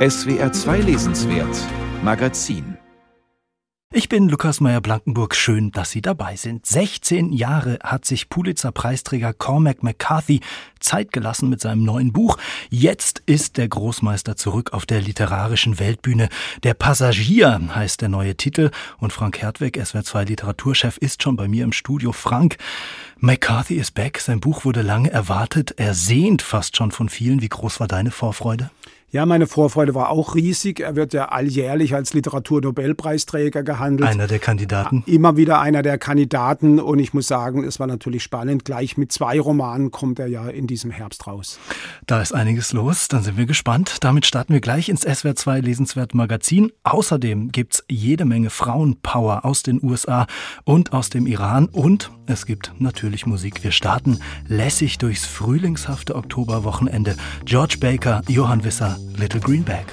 SWR 2 Lesenswert Magazin ich bin Lukas Meyer-Blankenburg. Schön, dass Sie dabei sind. 16 Jahre hat sich Pulitzer-Preisträger Cormac McCarthy Zeit gelassen mit seinem neuen Buch. Jetzt ist der Großmeister zurück auf der literarischen Weltbühne. Der Passagier heißt der neue Titel. Und Frank Hertweg, SWR2 Literaturchef, ist schon bei mir im Studio. Frank, McCarthy is back. Sein Buch wurde lange erwartet, ersehnt fast schon von vielen. Wie groß war deine Vorfreude? Ja, meine Vorfreude war auch riesig. Er wird ja alljährlich als Literaturnobelpreisträger gehandelt. Einer der Kandidaten. Immer wieder einer der Kandidaten. Und ich muss sagen, es war natürlich spannend. Gleich mit zwei Romanen kommt er ja in diesem Herbst raus. Da ist einiges los. Dann sind wir gespannt. Damit starten wir gleich ins SWR 2 Lesenswert Magazin. Außerdem gibt's jede Menge Frauenpower aus den USA und aus dem Iran. Und es gibt natürlich Musik. Wir starten lässig durchs frühlingshafte Oktoberwochenende. George Baker, Johann Wisser, Little Greenback.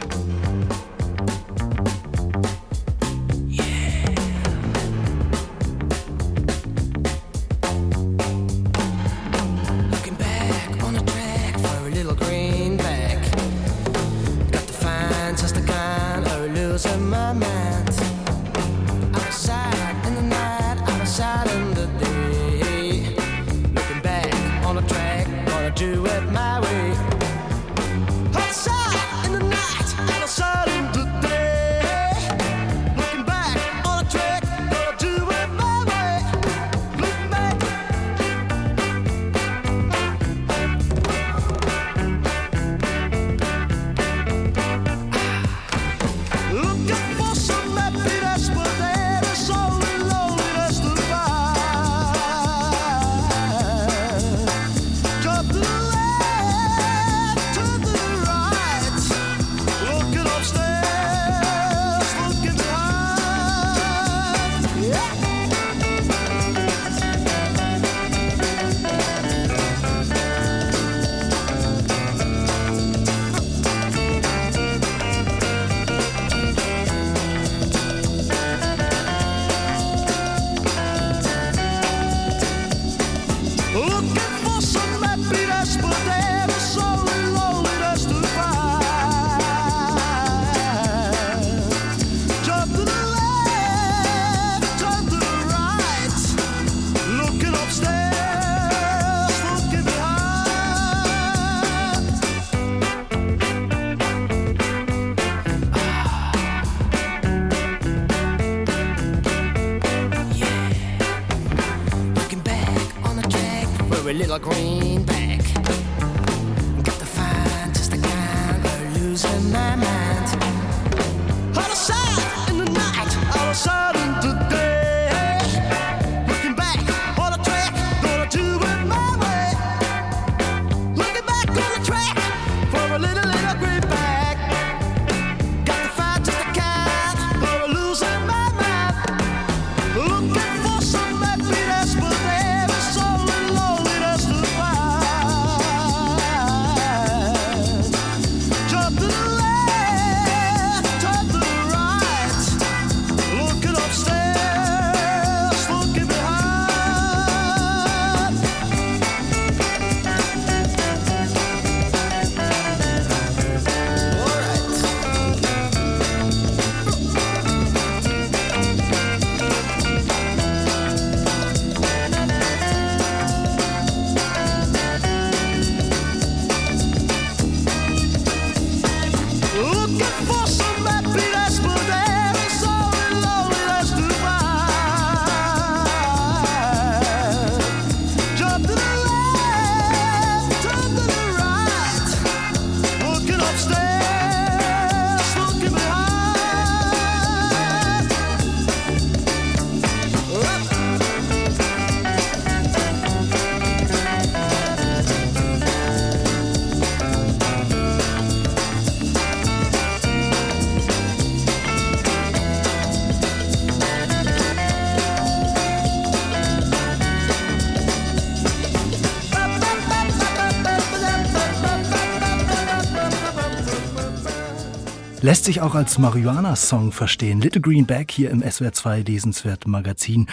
Lässt sich auch als Marihuana-Song verstehen. Little Green Bag hier im SWR2 Lesenswert Magazin.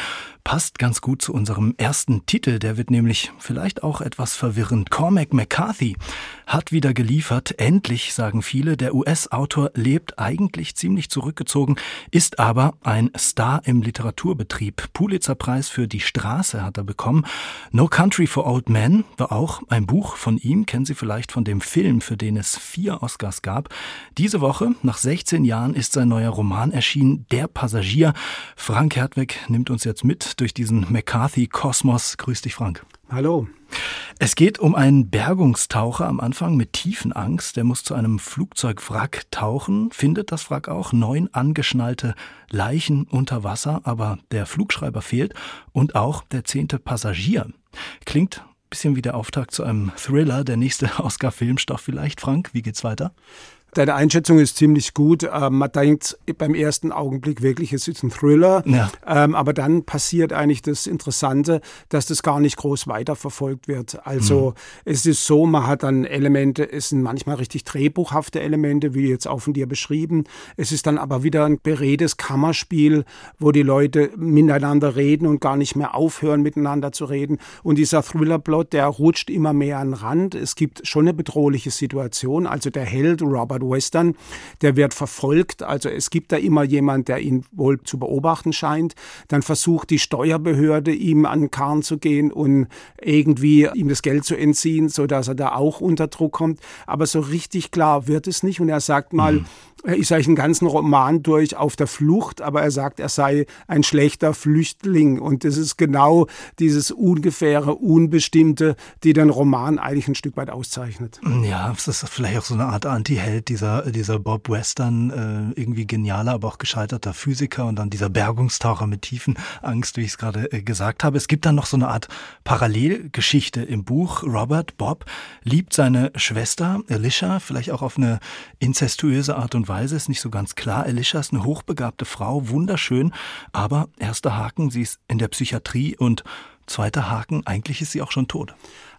Passt ganz gut zu unserem ersten Titel, der wird nämlich vielleicht auch etwas verwirrend. Cormac McCarthy hat wieder geliefert. Endlich, sagen viele, der US-Autor lebt eigentlich ziemlich zurückgezogen, ist aber ein Star im Literaturbetrieb. Pulitzerpreis für Die Straße hat er bekommen. No Country for Old Men war auch ein Buch von ihm, kennen Sie vielleicht von dem Film, für den es vier Oscars gab. Diese Woche, nach 16 Jahren, ist sein neuer Roman erschienen, Der Passagier. Frank Hertweg nimmt uns jetzt mit durch diesen McCarthy-Kosmos. Grüß dich, Frank. Hallo. Es geht um einen Bergungstaucher am Anfang mit Tiefenangst. Der muss zu einem Flugzeugwrack tauchen, findet das Wrack auch, neun angeschnallte Leichen unter Wasser, aber der Flugschreiber fehlt und auch der zehnte Passagier. Klingt bisschen wie der Auftakt zu einem Thriller, der nächste Oscar-Filmstoff vielleicht. Frank, wie geht's weiter? Deine Einschätzung ist ziemlich gut. Ähm, man denkt beim ersten Augenblick wirklich, es ist ein Thriller. Ja. Ähm, aber dann passiert eigentlich das Interessante, dass das gar nicht groß weiterverfolgt wird. Also mhm. es ist so, man hat dann Elemente, es sind manchmal richtig drehbuchhafte Elemente, wie jetzt auch von dir beschrieben. Es ist dann aber wieder ein beredtes Kammerspiel, wo die Leute miteinander reden und gar nicht mehr aufhören, miteinander zu reden. Und dieser Thriller-Plot, der rutscht immer mehr an den Rand. Es gibt schon eine bedrohliche Situation. Also der Held Robert Western, der wird verfolgt. Also es gibt da immer jemand, der ihn wohl zu beobachten scheint. Dann versucht die Steuerbehörde ihm an den Karren zu gehen und irgendwie ihm das Geld zu entziehen, sodass er da auch unter Druck kommt. Aber so richtig klar wird es nicht. Und er sagt mal, mhm ist eigentlich einen ganzen Roman durch auf der Flucht, aber er sagt, er sei ein schlechter Flüchtling. Und das ist genau dieses ungefähre, Unbestimmte, die den Roman eigentlich ein Stück weit auszeichnet. Ja, es ist vielleicht auch so eine Art Anti-Held, dieser, dieser Bob Western, äh, irgendwie genialer, aber auch gescheiterter Physiker und dann dieser Bergungstaucher mit tiefen Angst, wie ich es gerade äh, gesagt habe. Es gibt dann noch so eine Art Parallelgeschichte im Buch. Robert Bob liebt seine Schwester Alicia, vielleicht auch auf eine inzestuöse Art und Weise Weise ist nicht so ganz klar. Alicia ist eine hochbegabte Frau, wunderschön, aber erster Haken, sie ist in der Psychiatrie und zweiter Haken, eigentlich ist sie auch schon tot.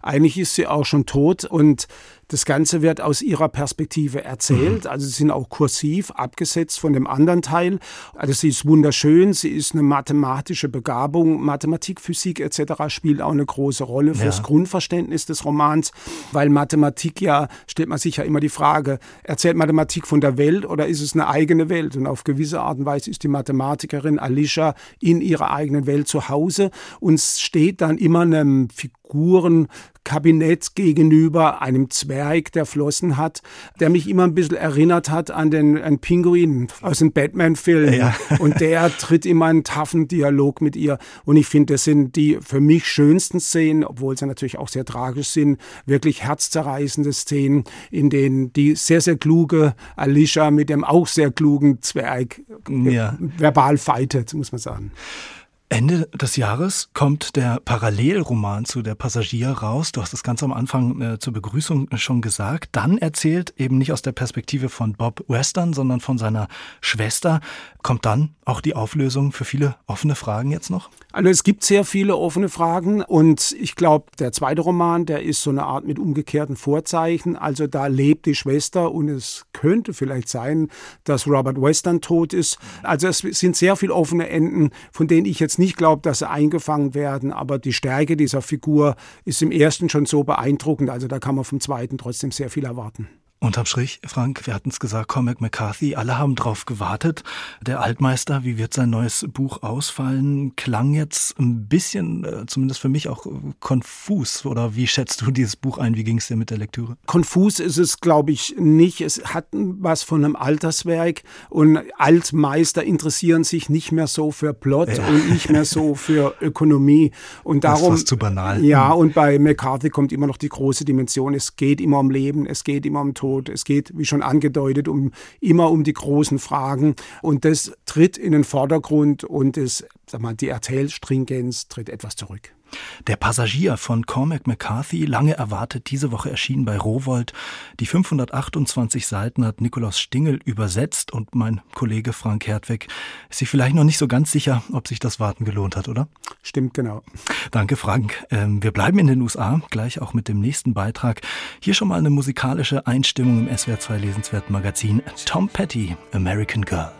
Eigentlich ist sie auch schon tot und das Ganze wird aus ihrer Perspektive erzählt. Mhm. Also sie sind auch kursiv abgesetzt von dem anderen Teil. Also sie ist wunderschön, sie ist eine mathematische Begabung. Mathematik, Physik etc. spielt auch eine große Rolle fürs ja. Grundverständnis des Romans, weil Mathematik ja, stellt man sich ja immer die Frage, erzählt Mathematik von der Welt oder ist es eine eigene Welt? Und auf gewisse Art und Weise ist die Mathematikerin Alicia in ihrer eigenen Welt zu Hause und steht dann immer einem Figurenkabinett gegenüber, einem Zwerg Zwerg, der Flossen hat, der mich immer ein bisschen erinnert hat an den an Pinguin aus dem Batman-Film. Ja. Und der tritt immer einen taffen Dialog mit ihr. Und ich finde, das sind die für mich schönsten Szenen, obwohl sie natürlich auch sehr tragisch sind, wirklich herzzerreißende Szenen, in denen die sehr, sehr kluge Alicia mit dem auch sehr klugen Zwerg ja. verbal fightet, muss man sagen. Ende des Jahres kommt der Parallelroman zu Der Passagier raus. Du hast das ganz am Anfang äh, zur Begrüßung schon gesagt. Dann erzählt eben nicht aus der Perspektive von Bob Western, sondern von seiner Schwester. Kommt dann auch die Auflösung für viele offene Fragen jetzt noch? Also es gibt sehr viele offene Fragen und ich glaube, der zweite Roman, der ist so eine Art mit umgekehrten Vorzeichen. Also da lebt die Schwester und es könnte vielleicht sein, dass Robert Western tot ist. Also es sind sehr viele offene Enden, von denen ich jetzt nicht glaube, dass sie eingefangen werden. Aber die Stärke dieser Figur ist im ersten schon so beeindruckend. Also da kann man vom zweiten trotzdem sehr viel erwarten. Unterm Strich, Frank, wir hatten es gesagt, Cormac McCarthy, alle haben drauf gewartet. Der Altmeister, wie wird sein neues Buch ausfallen, klang jetzt ein bisschen, äh, zumindest für mich auch konfus. Oder wie schätzt du dieses Buch ein? Wie ging es dir mit der Lektüre? Konfus ist es, glaube ich, nicht. Es hat was von einem Alterswerk und Altmeister interessieren sich nicht mehr so für Plot ja. und nicht mehr so für Ökonomie. Und darum. Das ist zu banal. Ja, und bei McCarthy kommt immer noch die große Dimension. Es geht immer um Leben, es geht immer um Tod. Tod. Es geht, wie schon angedeutet, um, immer um die großen Fragen. Und das tritt in den Vordergrund und das, sag mal, die Erzählstringenz tritt etwas zurück. Der Passagier von Cormac McCarthy, lange erwartet, diese Woche erschienen bei Rowold. Die 528 Seiten hat Nikolaus Stingel übersetzt und mein Kollege Frank Hertweg ist sich vielleicht noch nicht so ganz sicher, ob sich das Warten gelohnt hat, oder? Stimmt, genau. Danke, Frank. Ähm, wir bleiben in den USA, gleich auch mit dem nächsten Beitrag. Hier schon mal eine musikalische Einstimmung im SWR 2 Lesenswerten Magazin. Tom Petty, American Girl.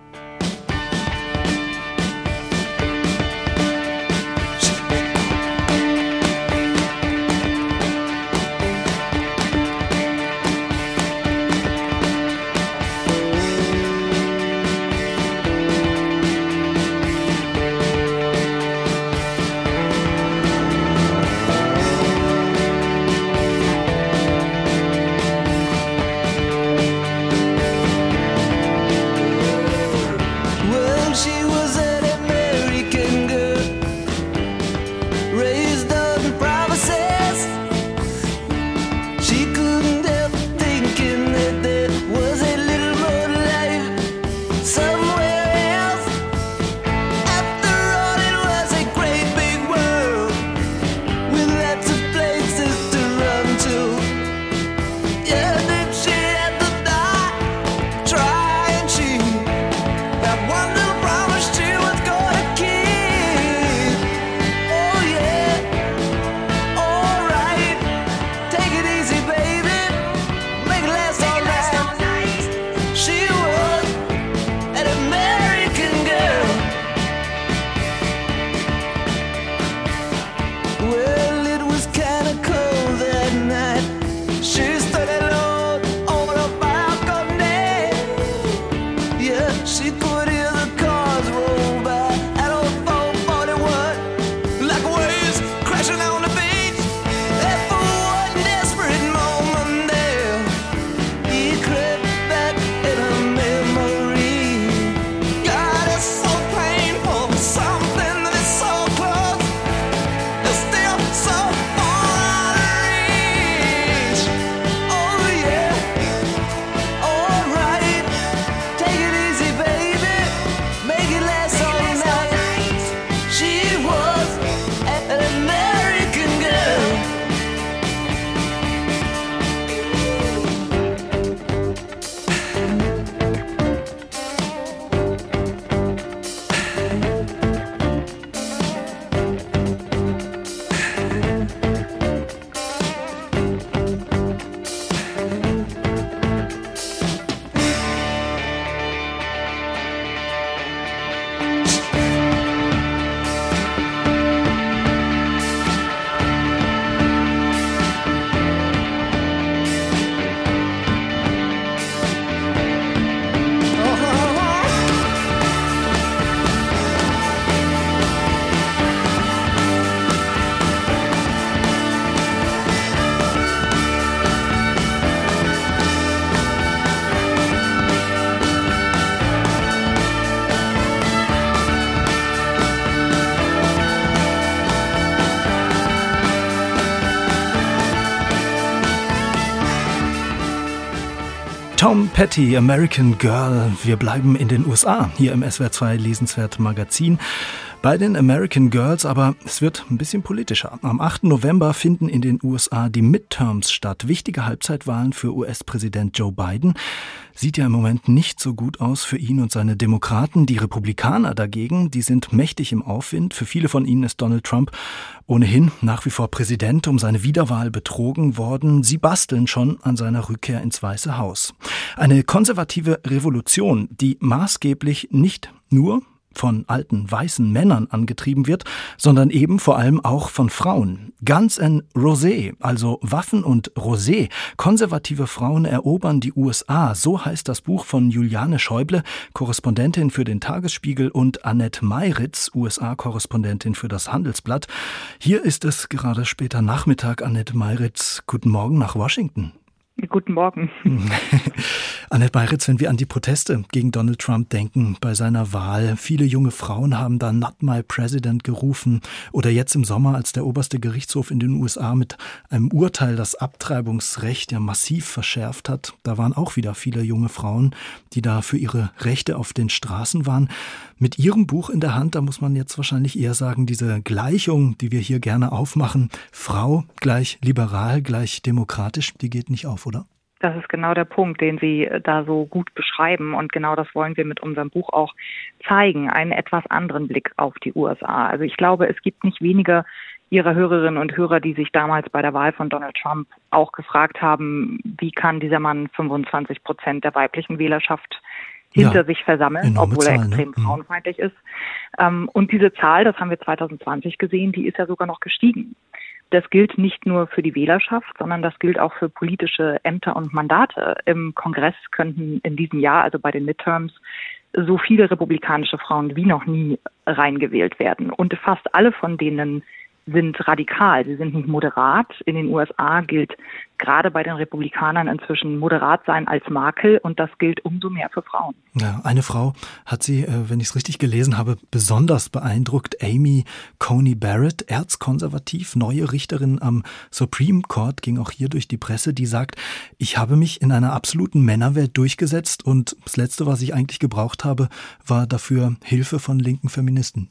Petty, American Girl. Wir bleiben in den USA, hier im SWR2 Lesenswert Magazin. Bei den American Girls aber, es wird ein bisschen politischer. Am 8. November finden in den USA die Midterms statt. Wichtige Halbzeitwahlen für US-Präsident Joe Biden. Sieht ja im Moment nicht so gut aus für ihn und seine Demokraten. Die Republikaner dagegen, die sind mächtig im Aufwind. Für viele von ihnen ist Donald Trump ohnehin nach wie vor Präsident, um seine Wiederwahl betrogen worden. Sie basteln schon an seiner Rückkehr ins Weiße Haus. Eine konservative Revolution, die maßgeblich nicht nur von alten weißen Männern angetrieben wird, sondern eben vor allem auch von Frauen. Guns and Rosé, also Waffen und Rosé, konservative Frauen erobern die USA, so heißt das Buch von Juliane Schäuble, Korrespondentin für den Tagesspiegel und Annette Meiritz, USA-Korrespondentin für das Handelsblatt. Hier ist es gerade später Nachmittag, Annette Meiritz. Guten Morgen nach Washington. Guten Morgen. Annette Bayritz, wenn wir an die Proteste gegen Donald Trump denken bei seiner Wahl, viele junge Frauen haben da Not My President gerufen oder jetzt im Sommer, als der oberste Gerichtshof in den USA mit einem Urteil das Abtreibungsrecht ja massiv verschärft hat, da waren auch wieder viele junge Frauen, die da für ihre Rechte auf den Straßen waren. Mit Ihrem Buch in der Hand, da muss man jetzt wahrscheinlich eher sagen, diese Gleichung, die wir hier gerne aufmachen, Frau gleich liberal gleich demokratisch, die geht nicht auf oder? Das ist genau der Punkt, den Sie äh, da so gut beschreiben. Und genau das wollen wir mit unserem Buch auch zeigen, einen etwas anderen Blick auf die USA. Also ich glaube, es gibt nicht wenige Ihrer Hörerinnen und Hörer, die sich damals bei der Wahl von Donald Trump auch gefragt haben, wie kann dieser Mann 25 Prozent der weiblichen Wählerschaft hinter ja, sich versammeln, obwohl er Zahl, ne? extrem ne? frauenfeindlich ist. Ähm, und diese Zahl, das haben wir 2020 gesehen, die ist ja sogar noch gestiegen. Das gilt nicht nur für die Wählerschaft, sondern das gilt auch für politische Ämter und Mandate. Im Kongress könnten in diesem Jahr, also bei den Midterms, so viele republikanische Frauen wie noch nie reingewählt werden. Und fast alle von denen sind radikal, sie sind nicht moderat. In den USA gilt gerade bei den Republikanern inzwischen moderat sein als Makel und das gilt umso mehr für Frauen. Ja, eine Frau hat sie, äh, wenn ich es richtig gelesen habe, besonders beeindruckt. Amy Coney Barrett, erzkonservativ, neue Richterin am Supreme Court, ging auch hier durch die Presse, die sagt, ich habe mich in einer absoluten Männerwelt durchgesetzt und das Letzte, was ich eigentlich gebraucht habe, war dafür Hilfe von linken Feministen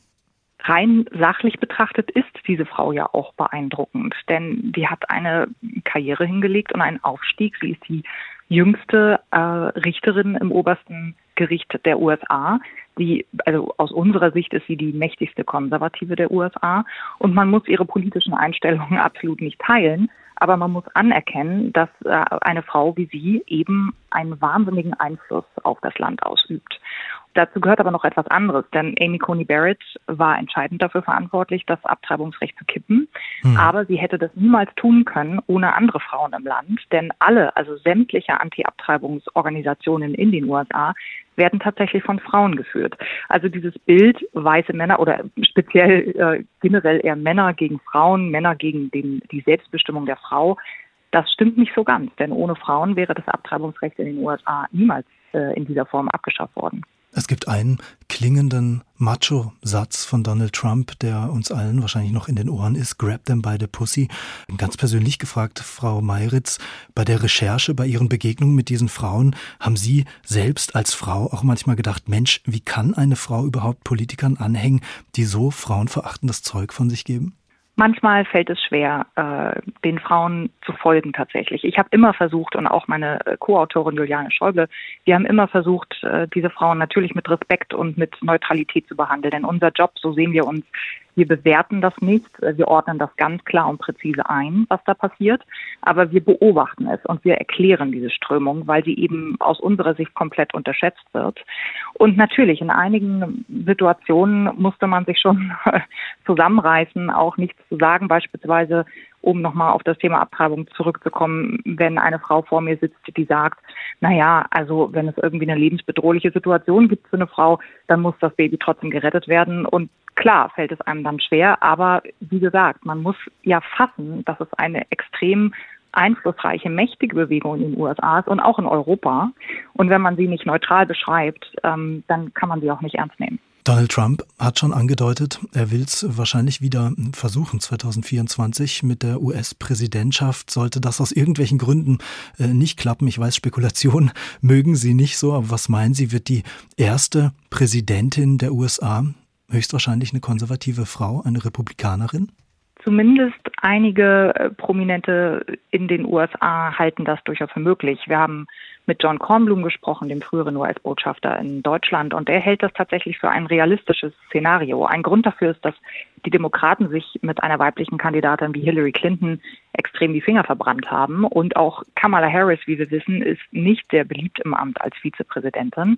rein sachlich betrachtet ist diese Frau ja auch beeindruckend, denn die hat eine Karriere hingelegt und einen Aufstieg. Sie ist die jüngste äh, Richterin im obersten Gericht der USA. Die, also aus unserer Sicht ist sie die mächtigste Konservative der USA und man muss ihre politischen Einstellungen absolut nicht teilen, aber man muss anerkennen, dass äh, eine Frau wie sie eben einen wahnsinnigen Einfluss auf das Land ausübt. Dazu gehört aber noch etwas anderes, denn Amy Coney Barrett war entscheidend dafür verantwortlich, das Abtreibungsrecht zu kippen. Hm. Aber sie hätte das niemals tun können ohne andere Frauen im Land, denn alle, also sämtliche Anti-Abtreibungsorganisationen in den USA werden tatsächlich von Frauen geführt. Also dieses Bild weiße Männer oder speziell äh, generell eher Männer gegen Frauen, Männer gegen den, die Selbstbestimmung der Frau, das stimmt nicht so ganz, denn ohne Frauen wäre das Abtreibungsrecht in den USA niemals äh, in dieser Form abgeschafft worden. Es gibt einen klingenden Macho-Satz von Donald Trump, der uns allen wahrscheinlich noch in den Ohren ist. Grab them by the pussy. Ganz persönlich gefragt, Frau Meiritz, bei der Recherche, bei Ihren Begegnungen mit diesen Frauen, haben Sie selbst als Frau auch manchmal gedacht, Mensch, wie kann eine Frau überhaupt Politikern anhängen, die so frauenverachtendes Zeug von sich geben? Manchmal fällt es schwer, äh, den Frauen zu folgen tatsächlich. Ich habe immer versucht und auch meine äh, Co-Autorin Juliane Schäuble, wir haben immer versucht, äh, diese Frauen natürlich mit Respekt und mit Neutralität zu behandeln. Denn unser Job, so sehen wir uns, wir bewerten das nicht, wir ordnen das ganz klar und präzise ein, was da passiert, aber wir beobachten es und wir erklären diese Strömung, weil sie eben aus unserer Sicht komplett unterschätzt wird. Und natürlich, in einigen Situationen musste man sich schon zusammenreißen, auch nichts zu sagen, beispielsweise um nochmal auf das Thema Abtreibung zurückzukommen, wenn eine Frau vor mir sitzt, die sagt, na ja, also wenn es irgendwie eine lebensbedrohliche Situation gibt für eine Frau, dann muss das Baby trotzdem gerettet werden. Und Klar fällt es einem dann schwer, aber wie gesagt, man muss ja fassen, dass es eine extrem einflussreiche, mächtige Bewegung in den USA ist und auch in Europa. Und wenn man sie nicht neutral beschreibt, ähm, dann kann man sie auch nicht ernst nehmen. Donald Trump hat schon angedeutet, er will es wahrscheinlich wieder versuchen 2024 mit der US-Präsidentschaft. Sollte das aus irgendwelchen Gründen äh, nicht klappen, ich weiß, Spekulationen mögen Sie nicht so, aber was meinen Sie, wird die erste Präsidentin der USA höchstwahrscheinlich eine konservative Frau, eine Republikanerin? Zumindest einige äh, Prominente in den USA halten das durchaus für möglich. Wir haben mit John Kornblum gesprochen, dem früheren US-Botschafter in Deutschland, und der hält das tatsächlich für ein realistisches Szenario. Ein Grund dafür ist, dass die Demokraten sich mit einer weiblichen Kandidatin wie Hillary Clinton extrem die Finger verbrannt haben. Und auch Kamala Harris, wie wir wissen, ist nicht sehr beliebt im Amt als Vizepräsidentin.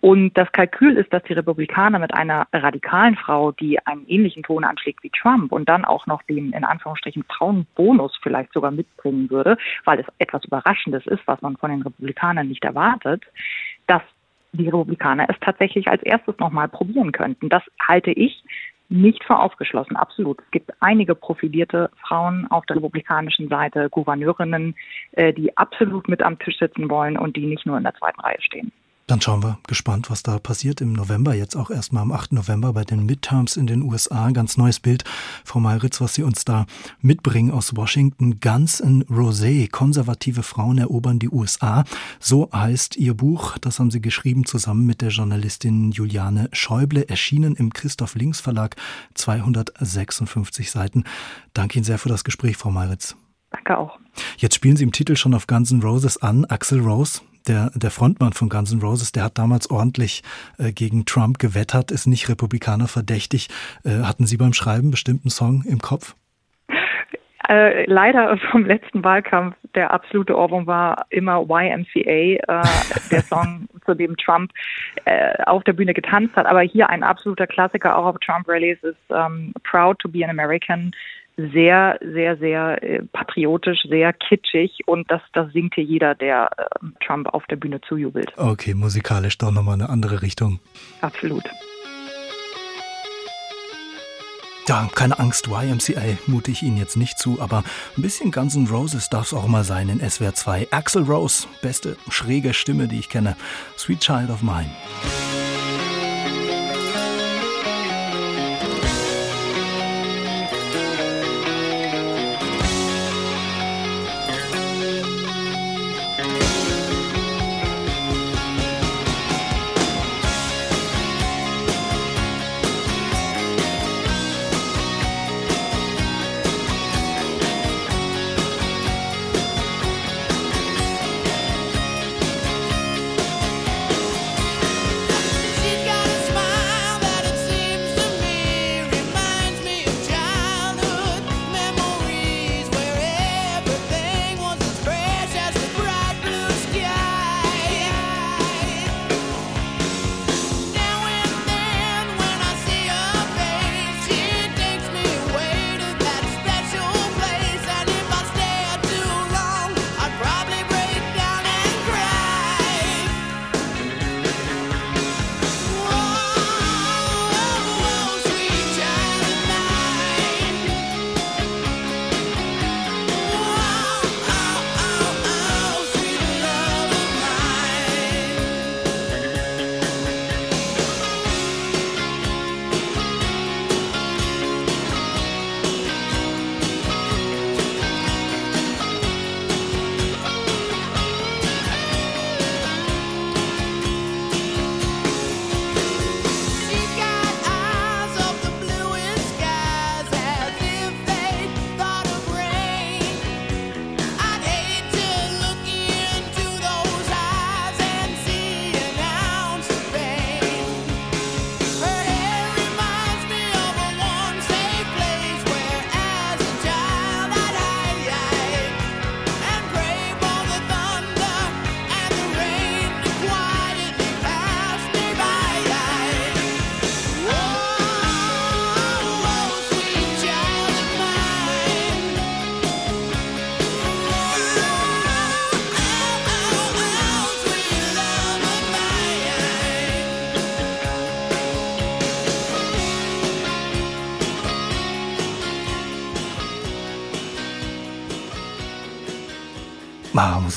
Und das Kalkül ist, dass die Republikaner mit einer radikalen Frau, die einen ähnlichen Ton anschlägt wie Trump und dann auch noch den in Anführungsstrichen Frauenbonus vielleicht sogar mitbringen würde, weil es etwas Überraschendes ist, was man von den Republikanern nicht erwartet, dass die Republikaner es tatsächlich als erstes nochmal probieren könnten. Das halte ich nicht für ausgeschlossen, absolut. Es gibt einige profilierte Frauen auf der republikanischen Seite, Gouverneurinnen, äh, die absolut mit am Tisch sitzen wollen und die nicht nur in der zweiten Reihe stehen. Dann schauen wir gespannt, was da passiert im November, jetzt auch erstmal am 8. November bei den Midterms in den USA. Ein ganz neues Bild, Frau Meiritz, was Sie uns da mitbringen aus Washington. Guns in Rosé, konservative Frauen erobern die USA. So heißt Ihr Buch. Das haben Sie geschrieben zusammen mit der Journalistin Juliane Schäuble, erschienen im Christoph Links Verlag, 256 Seiten. Danke Ihnen sehr für das Gespräch, Frau Meiritz. Danke auch. Jetzt spielen Sie im Titel schon auf Guns N' Roses an. Axel Rose, der, der Frontmann von Guns N' Roses, der hat damals ordentlich äh, gegen Trump gewettert, ist nicht Republikaner verdächtig. Äh, hatten Sie beim Schreiben bestimmten Song im Kopf? Äh, leider vom letzten Wahlkampf der absolute Ohrwurm war immer YMCA, äh, der Song, zu dem Trump äh, auf der Bühne getanzt hat. Aber hier ein absoluter Klassiker auch auf Trump-Rallies ist ähm, Proud to be an American sehr, sehr, sehr äh, patriotisch, sehr kitschig und das, das singt hier jeder, der äh, Trump auf der Bühne zujubelt. Okay, musikalisch doch nochmal eine andere Richtung. Absolut. Ja, keine Angst, YMCA mute ich Ihnen jetzt nicht zu, aber ein bisschen Guns N' Roses darf es auch mal sein in SWR 2. Axel Rose, beste schräge Stimme, die ich kenne. Sweet Child of Mine.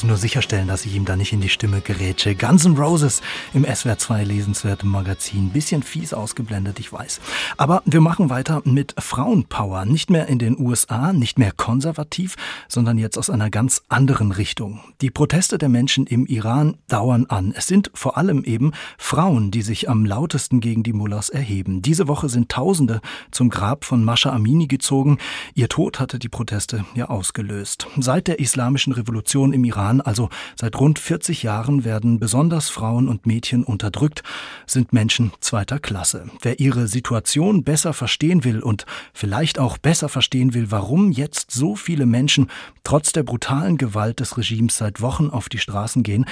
Muss nur sicherstellen, dass ich ihm da nicht in die Stimme gerätsche. Guns N' Roses im SWR 2 lesenswerten Magazin. Bisschen fies ausgeblendet, ich weiß. Aber wir machen weiter mit Frauenpower. Nicht mehr in den USA, nicht mehr konservativ, sondern jetzt aus einer ganz anderen Richtung. Die Proteste der Menschen im Iran dauern an. Es sind vor allem eben Frauen, die sich am lautesten gegen die Mullahs erheben. Diese Woche sind Tausende zum Grab von Mascha Amini gezogen. Ihr Tod hatte die Proteste ja ausgelöst. Seit der Islamischen Revolution Revolution im Iran, also seit rund 40 Jahren, werden besonders Frauen und Mädchen unterdrückt, sind Menschen zweiter Klasse. Wer ihre Situation besser verstehen will und vielleicht auch besser verstehen will, warum jetzt so viele Menschen trotz der brutalen Gewalt des Regimes seit Wochen auf die Straßen gehen,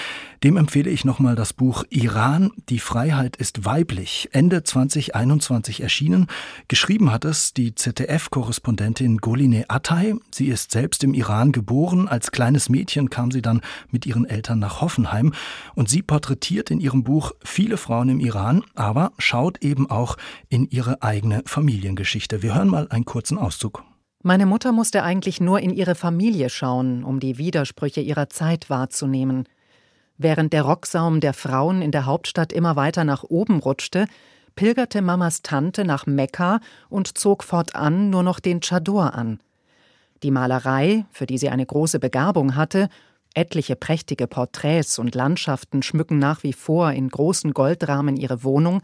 dem empfehle ich nochmal das Buch Iran, die Freiheit ist weiblich, Ende 2021 erschienen. Geschrieben hat es die ZDF-Korrespondentin Goline Atay. Sie ist selbst im Iran geboren, als kleines Mädchen kam sie dann mit ihren Eltern nach Hoffenheim und sie porträtiert in ihrem Buch viele Frauen im Iran, aber schaut eben auch in ihre eigene Familiengeschichte. Wir hören mal einen kurzen Auszug. Meine Mutter musste eigentlich nur in ihre Familie schauen, um die Widersprüche ihrer Zeit wahrzunehmen. Während der Rocksaum der Frauen in der Hauptstadt immer weiter nach oben rutschte, pilgerte Mamas Tante nach Mekka und zog fortan nur noch den Chador an. Die Malerei, für die sie eine große Begabung hatte, etliche prächtige Porträts und Landschaften schmücken nach wie vor in großen Goldrahmen ihre Wohnung,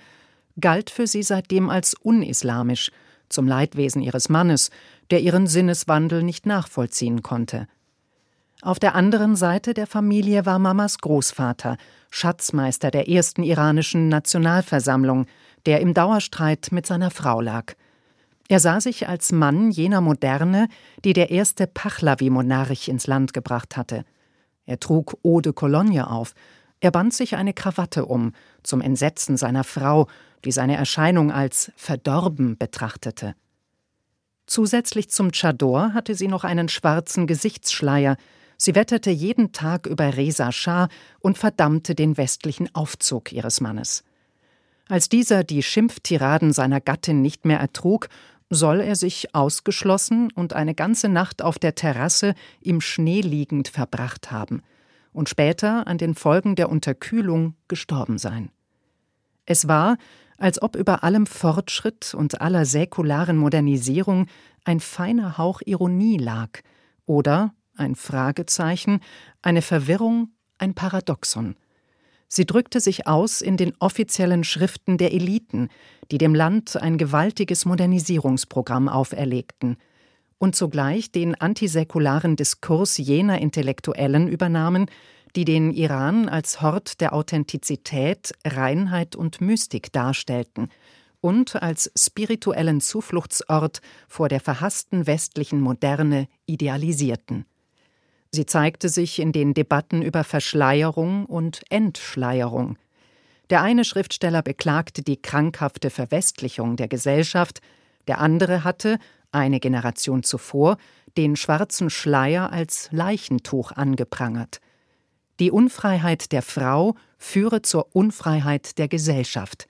galt für sie seitdem als unislamisch, zum Leidwesen ihres Mannes, der ihren Sinneswandel nicht nachvollziehen konnte. Auf der anderen Seite der Familie war Mamas Großvater, Schatzmeister der ersten iranischen Nationalversammlung, der im Dauerstreit mit seiner Frau lag. Er sah sich als Mann jener Moderne, die der erste Pahlavi-Monarch ins Land gebracht hatte. Er trug Eau de Cologne auf, er band sich eine Krawatte um, zum Entsetzen seiner Frau, die seine Erscheinung als verdorben betrachtete. Zusätzlich zum Chador hatte sie noch einen schwarzen Gesichtsschleier, sie wetterte jeden Tag über Reza Schah und verdammte den westlichen Aufzug ihres Mannes. Als dieser die Schimpftiraden seiner Gattin nicht mehr ertrug soll er sich ausgeschlossen und eine ganze Nacht auf der Terrasse im Schnee liegend verbracht haben und später an den Folgen der Unterkühlung gestorben sein. Es war, als ob über allem Fortschritt und aller säkularen Modernisierung ein feiner Hauch Ironie lag oder ein Fragezeichen, eine Verwirrung, ein Paradoxon. Sie drückte sich aus in den offiziellen Schriften der Eliten, die dem Land ein gewaltiges Modernisierungsprogramm auferlegten und zugleich den antisäkularen Diskurs jener Intellektuellen übernahmen, die den Iran als Hort der Authentizität, Reinheit und Mystik darstellten und als spirituellen Zufluchtsort vor der verhassten westlichen Moderne idealisierten. Sie zeigte sich in den Debatten über Verschleierung und Entschleierung. Der eine Schriftsteller beklagte die krankhafte Verwestlichung der Gesellschaft, der andere hatte, eine Generation zuvor, den schwarzen Schleier als Leichentuch angeprangert. Die Unfreiheit der Frau führe zur Unfreiheit der Gesellschaft,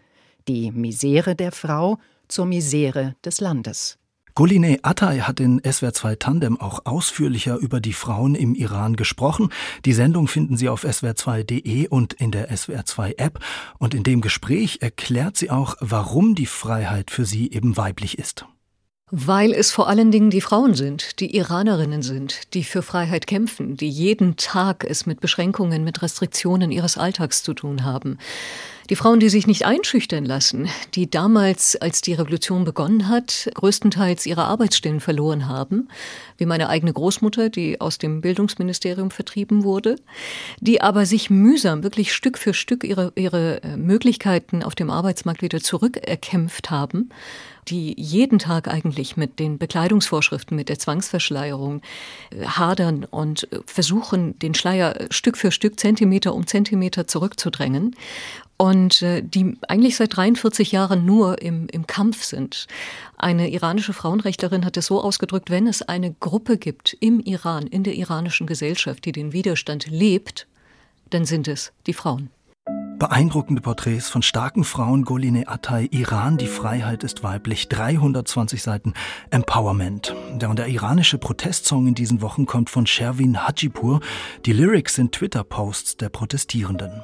die Misere der Frau zur Misere des Landes. Goline Atay hat in SWR2 Tandem auch ausführlicher über die Frauen im Iran gesprochen. Die Sendung finden Sie auf swr2.de und in der SWR2 App. Und in dem Gespräch erklärt sie auch, warum die Freiheit für sie eben weiblich ist. Weil es vor allen Dingen die Frauen sind, die Iranerinnen sind, die für Freiheit kämpfen, die jeden Tag es mit Beschränkungen, mit Restriktionen ihres Alltags zu tun haben. Die Frauen, die sich nicht einschüchtern lassen, die damals, als die Revolution begonnen hat, größtenteils ihre Arbeitsstellen verloren haben, wie meine eigene Großmutter, die aus dem Bildungsministerium vertrieben wurde, die aber sich mühsam, wirklich Stück für Stück ihre, ihre äh, Möglichkeiten auf dem Arbeitsmarkt wieder zurückerkämpft haben, die jeden Tag eigentlich mit den Bekleidungsvorschriften, mit der Zwangsverschleierung äh, hadern und äh, versuchen, den Schleier Stück für Stück, Zentimeter um Zentimeter zurückzudrängen und äh, die eigentlich seit 43 Jahren nur im, im Kampf sind. Eine iranische Frauenrechtlerin hat es so ausgedrückt, wenn es eine Gruppe gibt im Iran, in der iranischen Gesellschaft, die den Widerstand lebt, dann sind es die Frauen. Beeindruckende Porträts von starken Frauen, Goline Attai, Iran, die Freiheit ist weiblich, 320 Seiten Empowerment. Der, und der iranische Protestsong in diesen Wochen kommt von Sherwin Hajipur. Die Lyrics sind Twitter-Posts der Protestierenden.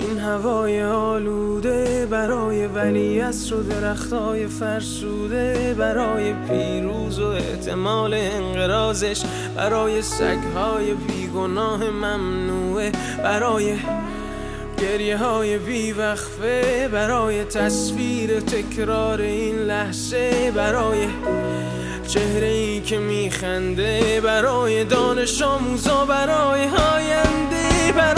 این هوای آلوده برای ولی و درختای فرسوده برای پیروز و احتمال انقرازش برای سگهای بیگناه ممنوعه برای گریه های بیوقفه برای تصویر تکرار این لحظه برای چهره ای که میخنده برای دانش آموزا برای هاینده برای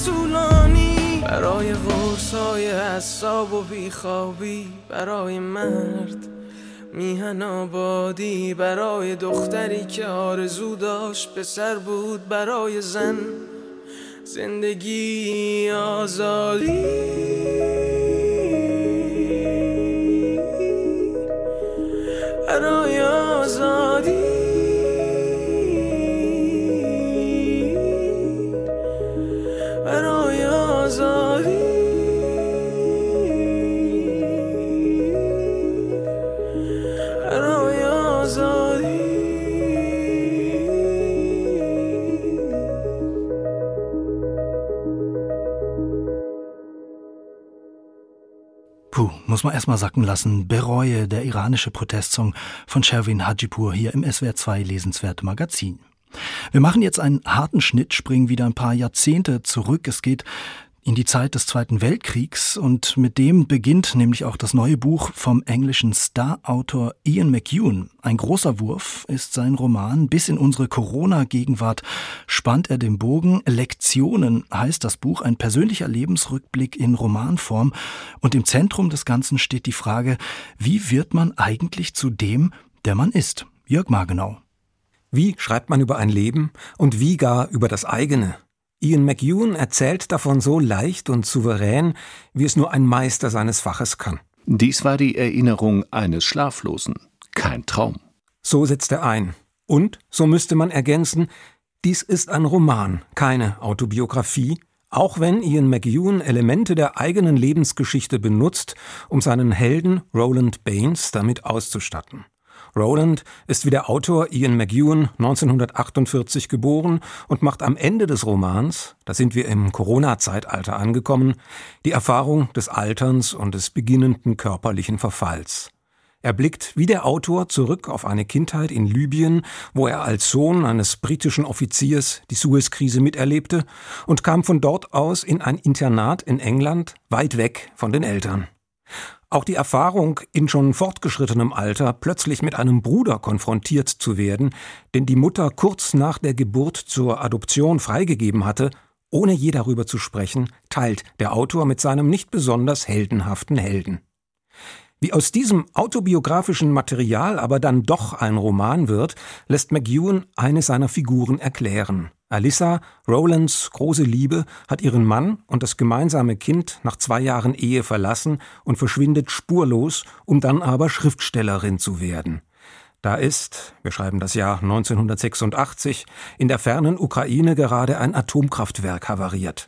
برای غرص های حساب و بیخوابی برای مرد میهن آبادی برای دختری که آرزو داشت پسر بود برای زن زندگی آزادی. برای آزادی. Muss man erstmal sacken lassen. Bereue, der iranische Protestsong von Sherwin Hajipur hier im SWR 2 Lesenswerte Magazin. Wir machen jetzt einen harten Schnitt, springen wieder ein paar Jahrzehnte zurück. Es geht in die Zeit des Zweiten Weltkriegs und mit dem beginnt nämlich auch das neue Buch vom englischen Star-Autor Ian McEwan. Ein großer Wurf ist sein Roman. Bis in unsere Corona-Gegenwart spannt er den Bogen. Lektionen heißt das Buch, ein persönlicher Lebensrückblick in Romanform. Und im Zentrum des Ganzen steht die Frage, wie wird man eigentlich zu dem, der man ist? Jörg Margenau. Wie schreibt man über ein Leben und wie gar über das eigene? Ian McEwan erzählt davon so leicht und souverän, wie es nur ein Meister seines Faches kann. Dies war die Erinnerung eines Schlaflosen, kein Traum. So setzt er ein. Und, so müsste man ergänzen, dies ist ein Roman, keine Autobiografie, auch wenn Ian McEwan Elemente der eigenen Lebensgeschichte benutzt, um seinen Helden Roland Baines damit auszustatten. Roland ist wie der Autor Ian McEwan 1948 geboren und macht am Ende des Romans, da sind wir im Corona-Zeitalter angekommen, die Erfahrung des Alterns und des beginnenden körperlichen Verfalls. Er blickt wie der Autor zurück auf eine Kindheit in Libyen, wo er als Sohn eines britischen Offiziers die Suezkrise miterlebte und kam von dort aus in ein Internat in England, weit weg von den Eltern. Auch die Erfahrung, in schon fortgeschrittenem Alter plötzlich mit einem Bruder konfrontiert zu werden, den die Mutter kurz nach der Geburt zur Adoption freigegeben hatte, ohne je darüber zu sprechen, teilt der Autor mit seinem nicht besonders heldenhaften Helden. Wie aus diesem autobiografischen Material aber dann doch ein Roman wird, lässt McEwan eine seiner Figuren erklären. Alyssa, Rolands große Liebe, hat ihren Mann und das gemeinsame Kind nach zwei Jahren Ehe verlassen und verschwindet spurlos, um dann aber Schriftstellerin zu werden. Da ist, wir schreiben das Jahr 1986, in der fernen Ukraine gerade ein Atomkraftwerk havariert.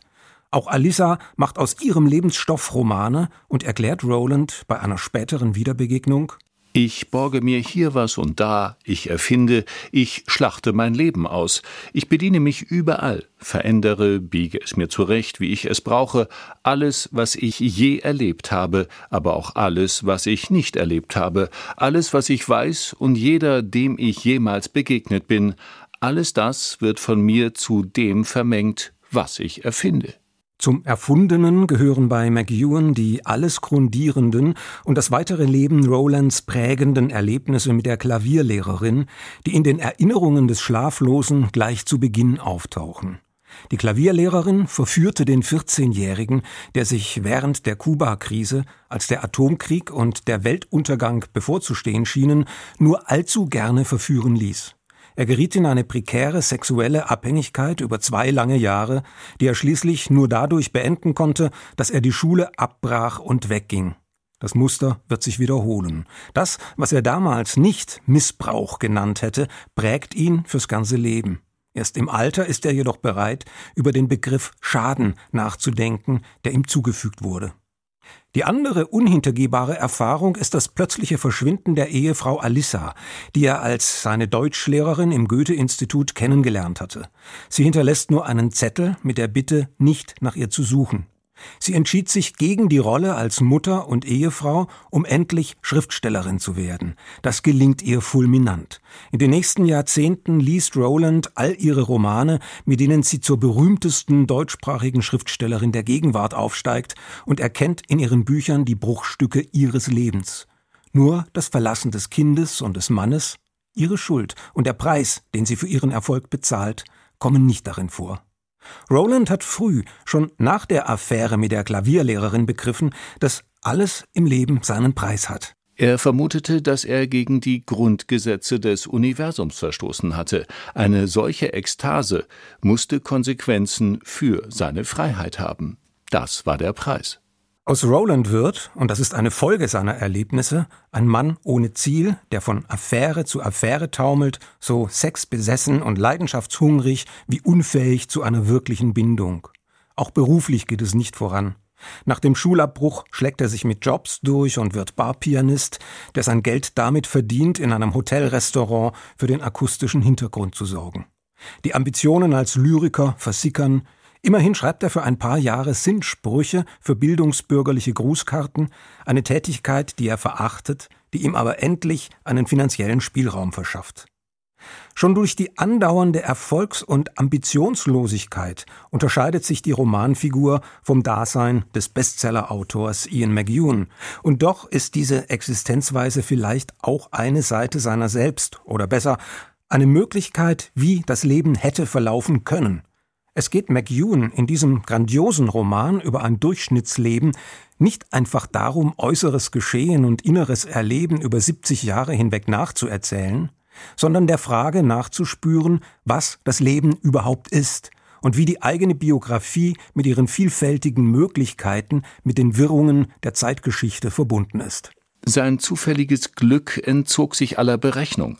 Auch Alyssa macht aus ihrem Lebensstoff Romane und erklärt Roland bei einer späteren Wiederbegegnung Ich borge mir hier was und da, ich erfinde, ich schlachte mein Leben aus, ich bediene mich überall, verändere, biege es mir zurecht, wie ich es brauche, alles, was ich je erlebt habe, aber auch alles, was ich nicht erlebt habe, alles, was ich weiß und jeder, dem ich jemals begegnet bin, alles das wird von mir zu dem vermengt, was ich erfinde. Zum Erfundenen gehören bei McEwan die alles grundierenden und das weitere Leben Rolands prägenden Erlebnisse mit der Klavierlehrerin, die in den Erinnerungen des Schlaflosen gleich zu Beginn auftauchen. Die Klavierlehrerin verführte den 14-Jährigen, der sich während der Kuba-Krise, als der Atomkrieg und der Weltuntergang bevorzustehen schienen, nur allzu gerne verführen ließ. Er geriet in eine prekäre sexuelle Abhängigkeit über zwei lange Jahre, die er schließlich nur dadurch beenden konnte, dass er die Schule abbrach und wegging. Das Muster wird sich wiederholen. Das, was er damals nicht Missbrauch genannt hätte, prägt ihn fürs ganze Leben. Erst im Alter ist er jedoch bereit, über den Begriff Schaden nachzudenken, der ihm zugefügt wurde. Die andere unhintergehbare Erfahrung ist das plötzliche Verschwinden der Ehefrau Alissa, die er als seine Deutschlehrerin im Goethe-Institut kennengelernt hatte. Sie hinterlässt nur einen Zettel mit der Bitte, nicht nach ihr zu suchen. Sie entschied sich gegen die Rolle als Mutter und Ehefrau, um endlich Schriftstellerin zu werden. Das gelingt ihr fulminant. In den nächsten Jahrzehnten liest Rowland all ihre Romane, mit denen sie zur berühmtesten deutschsprachigen Schriftstellerin der Gegenwart aufsteigt und erkennt in ihren Büchern die Bruchstücke ihres Lebens. Nur das Verlassen des Kindes und des Mannes, ihre Schuld und der Preis, den sie für ihren Erfolg bezahlt, kommen nicht darin vor. Roland hat früh, schon nach der Affäre mit der Klavierlehrerin begriffen, dass alles im Leben seinen Preis hat. Er vermutete, dass er gegen die Grundgesetze des Universums verstoßen hatte. Eine solche Ekstase musste Konsequenzen für seine Freiheit haben. Das war der Preis. Aus Roland wird, und das ist eine Folge seiner Erlebnisse, ein Mann ohne Ziel, der von Affäre zu Affäre taumelt, so sexbesessen und leidenschaftshungrig wie unfähig zu einer wirklichen Bindung. Auch beruflich geht es nicht voran. Nach dem Schulabbruch schlägt er sich mit Jobs durch und wird Barpianist, der sein Geld damit verdient, in einem Hotelrestaurant für den akustischen Hintergrund zu sorgen. Die Ambitionen als Lyriker versickern, Immerhin schreibt er für ein paar Jahre Sinnsprüche für bildungsbürgerliche Grußkarten, eine Tätigkeit, die er verachtet, die ihm aber endlich einen finanziellen Spielraum verschafft. Schon durch die andauernde Erfolgs- und Ambitionslosigkeit unterscheidet sich die Romanfigur vom Dasein des Bestseller-Autors Ian McEwan. Und doch ist diese Existenzweise vielleicht auch eine Seite seiner selbst, oder besser, eine Möglichkeit, wie das Leben hätte verlaufen können. Es geht McEwan in diesem grandiosen Roman über ein Durchschnittsleben nicht einfach darum, äußeres Geschehen und inneres Erleben über 70 Jahre hinweg nachzuerzählen, sondern der Frage nachzuspüren, was das Leben überhaupt ist und wie die eigene Biografie mit ihren vielfältigen Möglichkeiten mit den Wirrungen der Zeitgeschichte verbunden ist. Sein zufälliges Glück entzog sich aller Berechnung.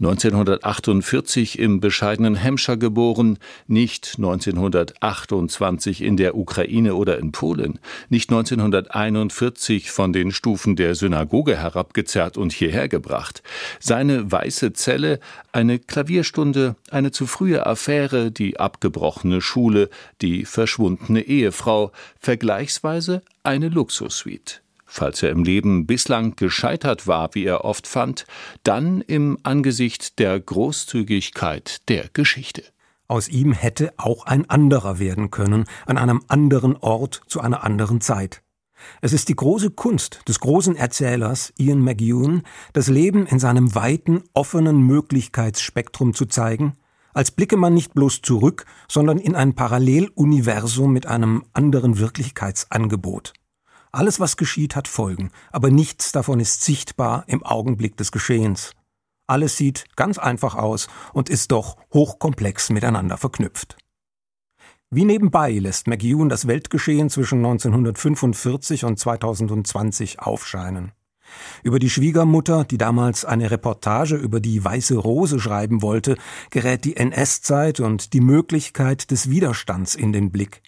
1948 im bescheidenen Hampshire geboren, nicht 1928 in der Ukraine oder in Polen, nicht 1941 von den Stufen der Synagoge herabgezerrt und hierher gebracht. Seine weiße Zelle, eine Klavierstunde, eine zu frühe Affäre, die abgebrochene Schule, die verschwundene Ehefrau, vergleichsweise eine Luxussuite falls er im Leben bislang gescheitert war, wie er oft fand, dann im Angesicht der Großzügigkeit der Geschichte. Aus ihm hätte auch ein anderer werden können, an einem anderen Ort zu einer anderen Zeit. Es ist die große Kunst des großen Erzählers Ian McEwan, das Leben in seinem weiten, offenen Möglichkeitsspektrum zu zeigen, als blicke man nicht bloß zurück, sondern in ein Paralleluniversum mit einem anderen Wirklichkeitsangebot. Alles, was geschieht, hat Folgen, aber nichts davon ist sichtbar im Augenblick des Geschehens. Alles sieht ganz einfach aus und ist doch hochkomplex miteinander verknüpft. Wie nebenbei lässt McEwan das Weltgeschehen zwischen 1945 und 2020 aufscheinen. Über die Schwiegermutter, die damals eine Reportage über die Weiße Rose schreiben wollte, gerät die NS-Zeit und die Möglichkeit des Widerstands in den Blick.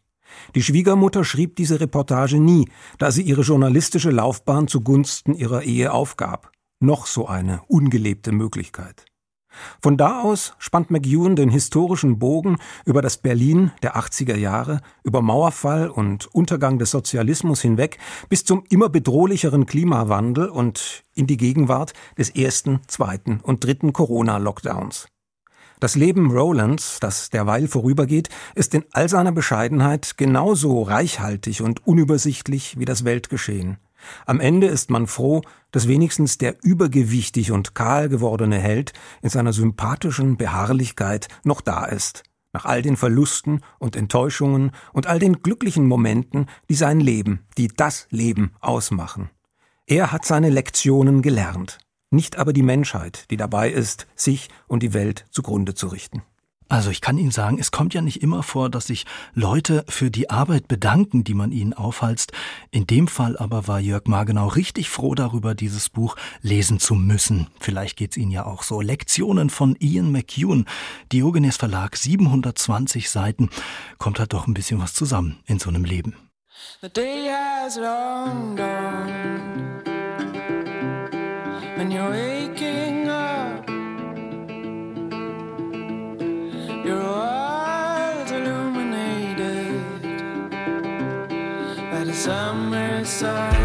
Die Schwiegermutter schrieb diese Reportage nie, da sie ihre journalistische Laufbahn zugunsten ihrer Ehe aufgab. noch so eine ungelebte Möglichkeit. Von da aus spannt McEwan den historischen Bogen über das Berlin der 80er Jahre, über Mauerfall und Untergang des Sozialismus hinweg bis zum immer bedrohlicheren Klimawandel und in die Gegenwart des ersten, zweiten und dritten Corona-Lockdowns. Das Leben Rolands, das derweil vorübergeht, ist in all seiner Bescheidenheit genauso reichhaltig und unübersichtlich wie das Weltgeschehen. Am Ende ist man froh, dass wenigstens der übergewichtig und kahl gewordene Held in seiner sympathischen Beharrlichkeit noch da ist, nach all den Verlusten und Enttäuschungen und all den glücklichen Momenten, die sein Leben, die das Leben ausmachen. Er hat seine Lektionen gelernt nicht aber die Menschheit, die dabei ist, sich und die Welt zugrunde zu richten. Also ich kann Ihnen sagen, es kommt ja nicht immer vor, dass sich Leute für die Arbeit bedanken, die man ihnen aufhalst. In dem Fall aber war Jörg Margenau richtig froh darüber, dieses Buch lesen zu müssen. Vielleicht geht's Ihnen ja auch so. Lektionen von Ian McEwan, Diogenes Verlag, 720 Seiten. Kommt halt doch ein bisschen was zusammen in so einem Leben. The day has long gone. When you're waking up. Your eyes illuminated by the summer sun.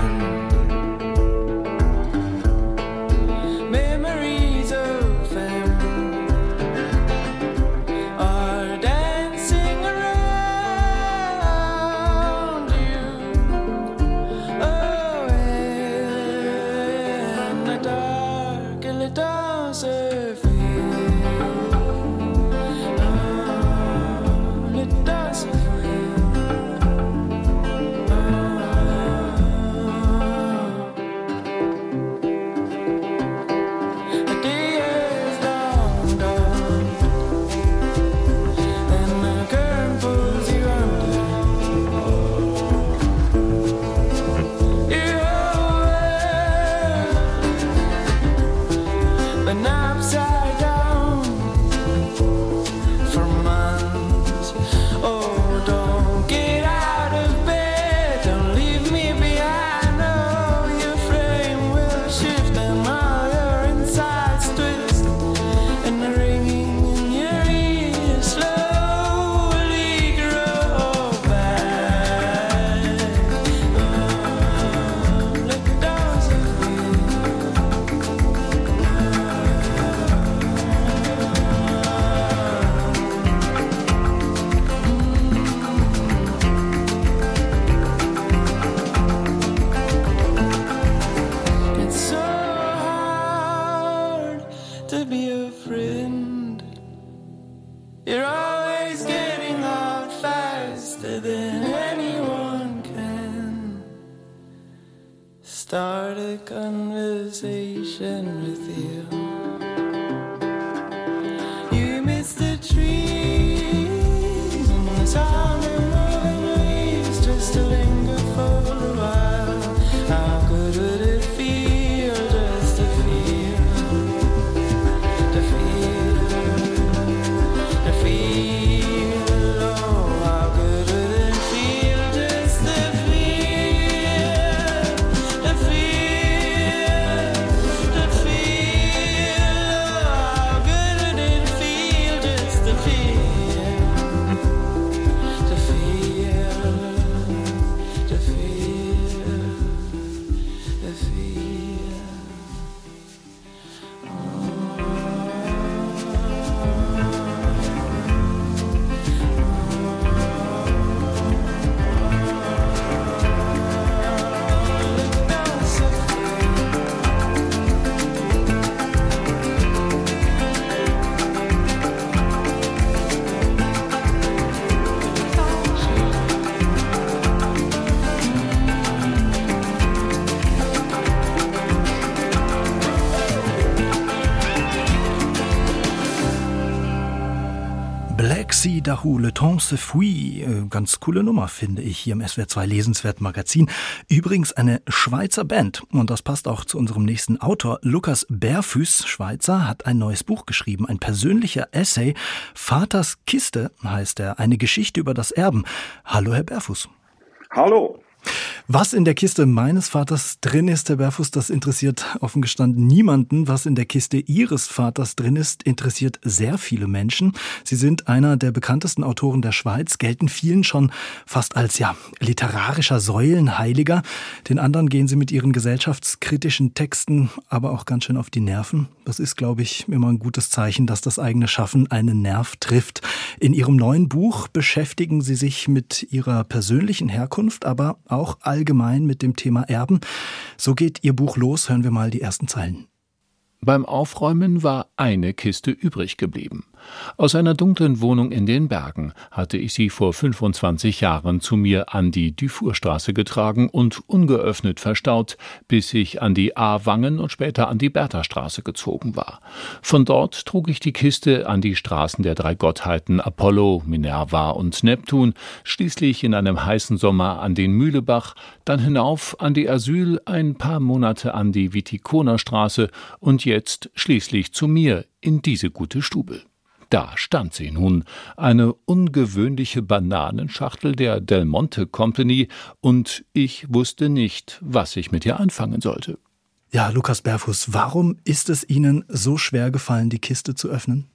Dahou, Le Temps se fuit. Äh, ganz coole Nummer, finde ich, hier im SWR2 Lesenswert Magazin. Übrigens eine Schweizer Band. Und das passt auch zu unserem nächsten Autor. Lukas Bärfüß, Schweizer, hat ein neues Buch geschrieben. Ein persönlicher Essay. Vaters Kiste heißt er. Eine Geschichte über das Erben. Hallo, Herr Bärfuß. Hallo. Was in der Kiste meines Vaters drin ist, Herr Berfuß, das interessiert offen gestanden niemanden. Was in der Kiste Ihres Vaters drin ist, interessiert sehr viele Menschen. Sie sind einer der bekanntesten Autoren der Schweiz, gelten vielen schon fast als ja literarischer Säulenheiliger. Den anderen gehen Sie mit Ihren gesellschaftskritischen Texten aber auch ganz schön auf die Nerven. Das ist, glaube ich, immer ein gutes Zeichen, dass das eigene Schaffen einen Nerv trifft. In Ihrem neuen Buch beschäftigen Sie sich mit Ihrer persönlichen Herkunft, aber auch allgemein mit dem Thema Erben. So geht Ihr Buch los. Hören wir mal die ersten Zeilen. Beim Aufräumen war eine Kiste übrig geblieben. Aus einer dunklen Wohnung in den Bergen hatte ich sie vor 25 Jahren zu mir an die Dufourstraße getragen und ungeöffnet verstaut, bis ich an die A-Wangen und später an die Berthastraße gezogen war. Von dort trug ich die Kiste an die Straßen der drei Gottheiten Apollo, Minerva und Neptun, schließlich in einem heißen Sommer an den Mühlebach, dann hinauf an die Asyl, ein paar Monate an die Vitikonerstraße und jetzt schließlich zu mir in diese gute Stube. Da stand sie nun, eine ungewöhnliche Bananenschachtel der Del Monte Company, und ich wusste nicht, was ich mit ihr anfangen sollte. Ja, Lukas Berfuß, warum ist es Ihnen so schwer gefallen, die Kiste zu öffnen?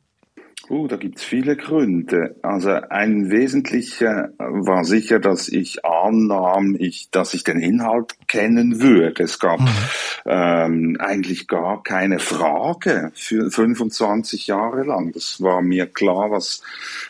Oh, da gibt's viele Gründe. Also ein wesentlicher war sicher, dass ich annahm, ich, dass ich den Inhalt kennen würde. Es gab mhm. ähm, eigentlich gar keine Frage für 25 Jahre lang. Das war mir klar, was,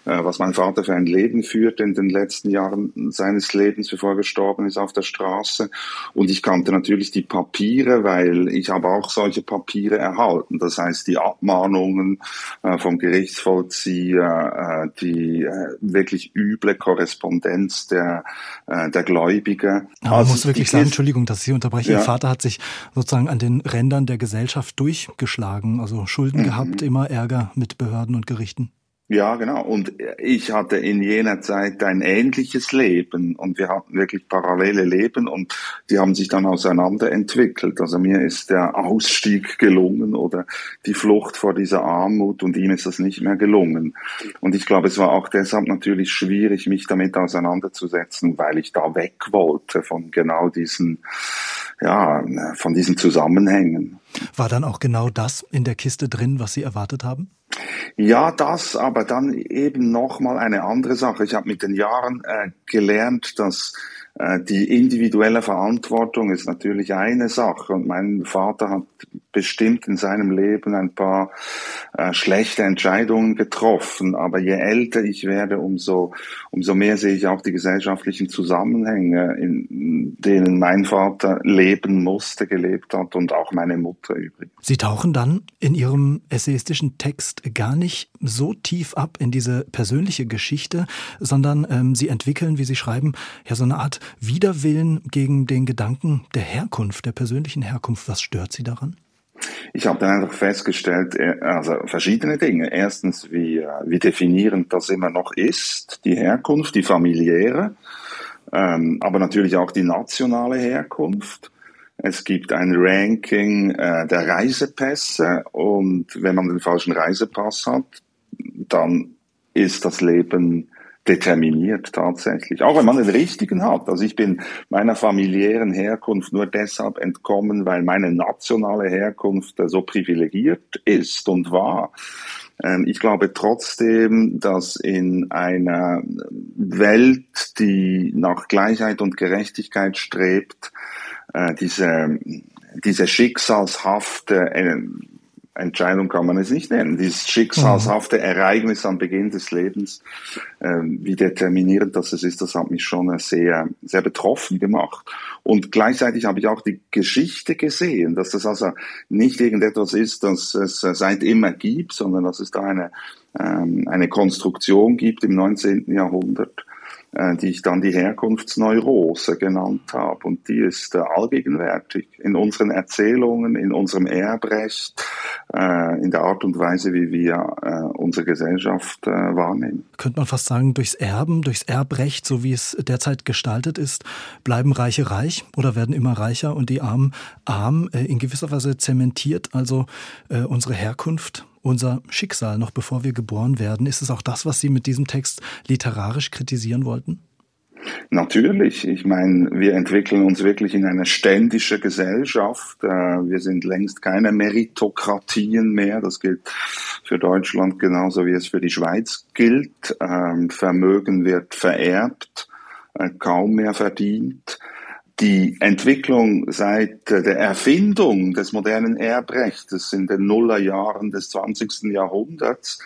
äh, was mein Vater für ein Leben führte in den letzten Jahren seines Lebens, bevor er gestorben ist auf der Straße. Und ich kannte natürlich die Papiere, weil ich habe auch solche Papiere erhalten. Das heißt, die Abmahnungen äh, vom Gerichtshof Gerichtsvollzieher, äh, die äh, wirklich üble Korrespondenz der, äh, der Gläubiger. Aber man also muss wirklich sagen, Entschuldigung, dass ich Sie unterbreche, ja. Ihr Vater hat sich sozusagen an den Rändern der Gesellschaft durchgeschlagen, also Schulden mhm. gehabt, immer Ärger mit Behörden und Gerichten. Ja, genau. Und ich hatte in jener Zeit ein ähnliches Leben und wir hatten wirklich parallele Leben und die haben sich dann auseinander entwickelt. Also mir ist der Ausstieg gelungen oder die Flucht vor dieser Armut und ihm ist das nicht mehr gelungen. Und ich glaube, es war auch deshalb natürlich schwierig, mich damit auseinanderzusetzen, weil ich da weg wollte von genau diesen, ja, von diesen Zusammenhängen. War dann auch genau das in der Kiste drin, was Sie erwartet haben? Ja, das, aber dann eben nochmal eine andere Sache. Ich habe mit den Jahren äh, gelernt, dass äh, die individuelle Verantwortung ist natürlich eine Sache und mein Vater hat bestimmt in seinem Leben ein paar äh, schlechte Entscheidungen getroffen, aber je älter ich werde, umso, umso mehr sehe ich auch die gesellschaftlichen Zusammenhänge, in denen mein Vater leben musste, gelebt hat und auch meine Mutter übrigens. Sie tauchen dann in Ihrem essayistischen Text gar nicht so tief ab in diese persönliche Geschichte, sondern ähm, Sie entwickeln, wie Sie schreiben, ja so eine Art Widerwillen gegen den Gedanken der Herkunft, der persönlichen Herkunft. Was stört Sie daran? Ich habe dann einfach festgestellt, äh, also verschiedene Dinge. Erstens, wie, äh, wie definierend das immer noch ist, die Herkunft, die familiäre, ähm, aber natürlich auch die nationale Herkunft. Es gibt ein Ranking äh, der Reisepässe und wenn man den falschen Reisepass hat, dann ist das Leben determiniert tatsächlich. Auch wenn man den richtigen hat. Also ich bin meiner familiären Herkunft nur deshalb entkommen, weil meine nationale Herkunft so privilegiert ist und war. Ähm, ich glaube trotzdem, dass in einer Welt, die nach Gleichheit und Gerechtigkeit strebt, äh, diese, diese schicksalshafte äh, Entscheidung kann man es nicht nennen. Dieses schicksalshafte Ereignis am Beginn des Lebens, äh, wie determinierend das ist, das hat mich schon sehr, sehr betroffen gemacht. Und gleichzeitig habe ich auch die Geschichte gesehen, dass das also nicht irgendetwas ist, das es seit immer gibt, sondern dass es da eine, ähm, eine Konstruktion gibt im 19. Jahrhundert, äh, die ich dann die Herkunftsneurose genannt habe. Und die ist äh, allgegenwärtig in unseren Erzählungen, in unserem Erbrecht, äh, in der Art und Weise, wie wir unsere Gesellschaft wahrnehmen. Könnte man fast sagen, durchs Erben, durchs Erbrecht, so wie es derzeit gestaltet ist, bleiben Reiche reich oder werden immer reicher und die Armen arm, in gewisser Weise zementiert also unsere Herkunft unser Schicksal, noch bevor wir geboren werden. Ist es auch das, was Sie mit diesem Text literarisch kritisieren wollten? Natürlich. Ich meine, wir entwickeln uns wirklich in eine ständische Gesellschaft. Äh, wir sind längst keine Meritokratien mehr. Das gilt für Deutschland genauso wie es für die Schweiz gilt. Ähm, Vermögen wird vererbt, äh, kaum mehr verdient. Die Entwicklung seit der Erfindung des modernen Erbrechts in den Nullerjahren des 20. Jahrhunderts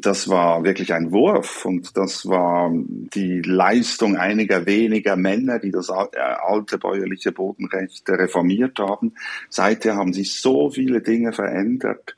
das war wirklich ein Wurf und das war die Leistung einiger weniger Männer, die das äh, alte bäuerliche Bodenrecht reformiert haben. Seither haben sich so viele Dinge verändert.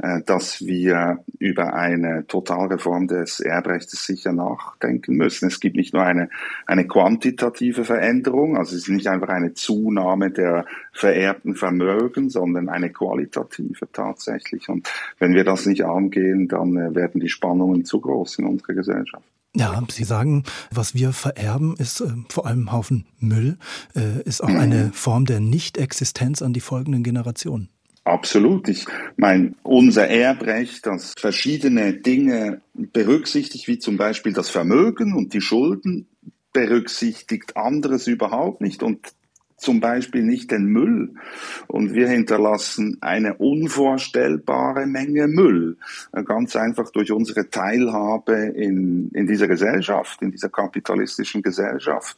Äh, dass wir über eine Totalreform des Erbrechts sicher nachdenken müssen. Es gibt nicht nur eine, eine quantitative Veränderung, also es ist nicht einfach eine Zunahme der vererbten Vermögen, sondern eine qualitative tatsächlich. Und wenn wir das nicht angehen, dann äh, werden die Spannungen zu groß in unserer Gesellschaft. Ja, Sie sagen, was wir vererben, ist äh, vor allem Haufen Müll, äh, ist auch eine Form der Nichtexistenz an die folgenden Generationen. Absolut. Ich meine, unser Erbrecht, das verschiedene Dinge berücksichtigt, wie zum Beispiel das Vermögen und die Schulden, berücksichtigt anderes überhaupt nicht. Und zum Beispiel nicht den Müll und wir hinterlassen eine unvorstellbare Menge Müll, äh, ganz einfach durch unsere Teilhabe in, in dieser Gesellschaft, in dieser kapitalistischen Gesellschaft.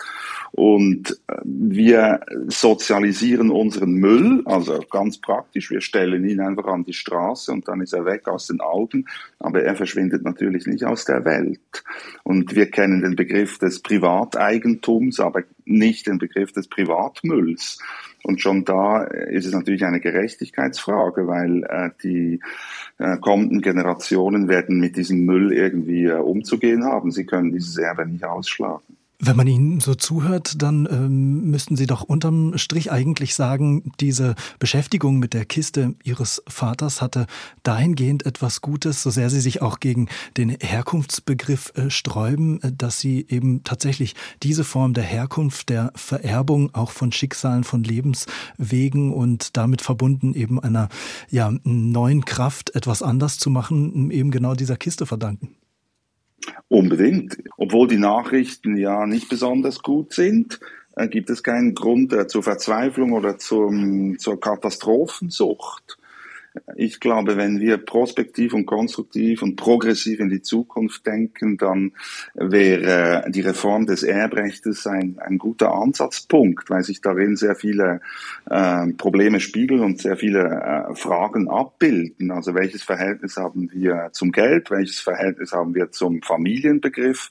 Und äh, wir sozialisieren unseren Müll, also ganz praktisch, wir stellen ihn einfach an die Straße und dann ist er weg aus den Augen, aber er verschwindet natürlich nicht aus der Welt. Und wir kennen den Begriff des Privateigentums, aber nicht den Begriff des Privatmülls. Und schon da ist es natürlich eine Gerechtigkeitsfrage, weil äh, die äh, kommenden Generationen werden mit diesem Müll irgendwie äh, umzugehen haben. Sie können dieses Erbe nicht ausschlagen. Wenn man Ihnen so zuhört, dann ähm, müssten Sie doch unterm Strich eigentlich sagen, diese Beschäftigung mit der Kiste Ihres Vaters hatte dahingehend etwas Gutes, so sehr Sie sich auch gegen den Herkunftsbegriff äh, sträuben, äh, dass Sie eben tatsächlich diese Form der Herkunft, der Vererbung auch von Schicksalen, von Lebenswegen und damit verbunden eben einer ja, neuen Kraft, etwas anders zu machen, eben genau dieser Kiste verdanken. Unbedingt. Obwohl die Nachrichten ja nicht besonders gut sind, äh, gibt es keinen Grund äh, zur Verzweiflung oder zum, zur Katastrophensucht. Ich glaube, wenn wir prospektiv und konstruktiv und progressiv in die Zukunft denken, dann wäre die Reform des Erbrechtes ein, ein guter Ansatzpunkt, weil sich darin sehr viele äh, Probleme spiegeln und sehr viele äh, Fragen abbilden. Also welches Verhältnis haben wir zum Geld, welches Verhältnis haben wir zum Familienbegriff,